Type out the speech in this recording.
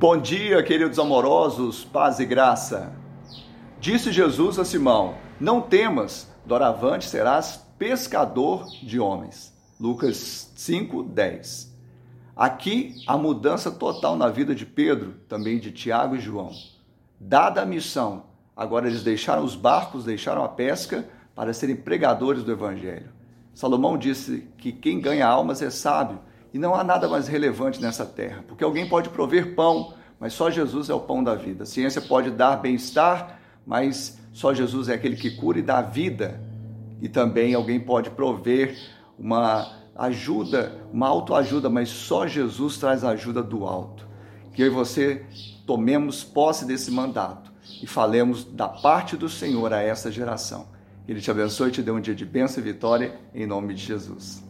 Bom dia, queridos amorosos, paz e graça. Disse Jesus a Simão: Não temas, doravante serás pescador de homens. Lucas 5, 10. Aqui a mudança total na vida de Pedro, também de Tiago e João. Dada a missão, agora eles deixaram os barcos, deixaram a pesca para serem pregadores do Evangelho. Salomão disse que quem ganha almas é sábio e não há nada mais relevante nessa terra, porque alguém pode prover pão, mas só Jesus é o pão da vida. A ciência pode dar bem-estar, mas só Jesus é aquele que cura e dá vida. E também alguém pode prover uma ajuda, uma autoajuda, mas só Jesus traz a ajuda do alto. Que eu e você tomemos posse desse mandato e falemos da parte do Senhor a essa geração. Que Ele te abençoe e te dê um dia de bênção e vitória, em nome de Jesus.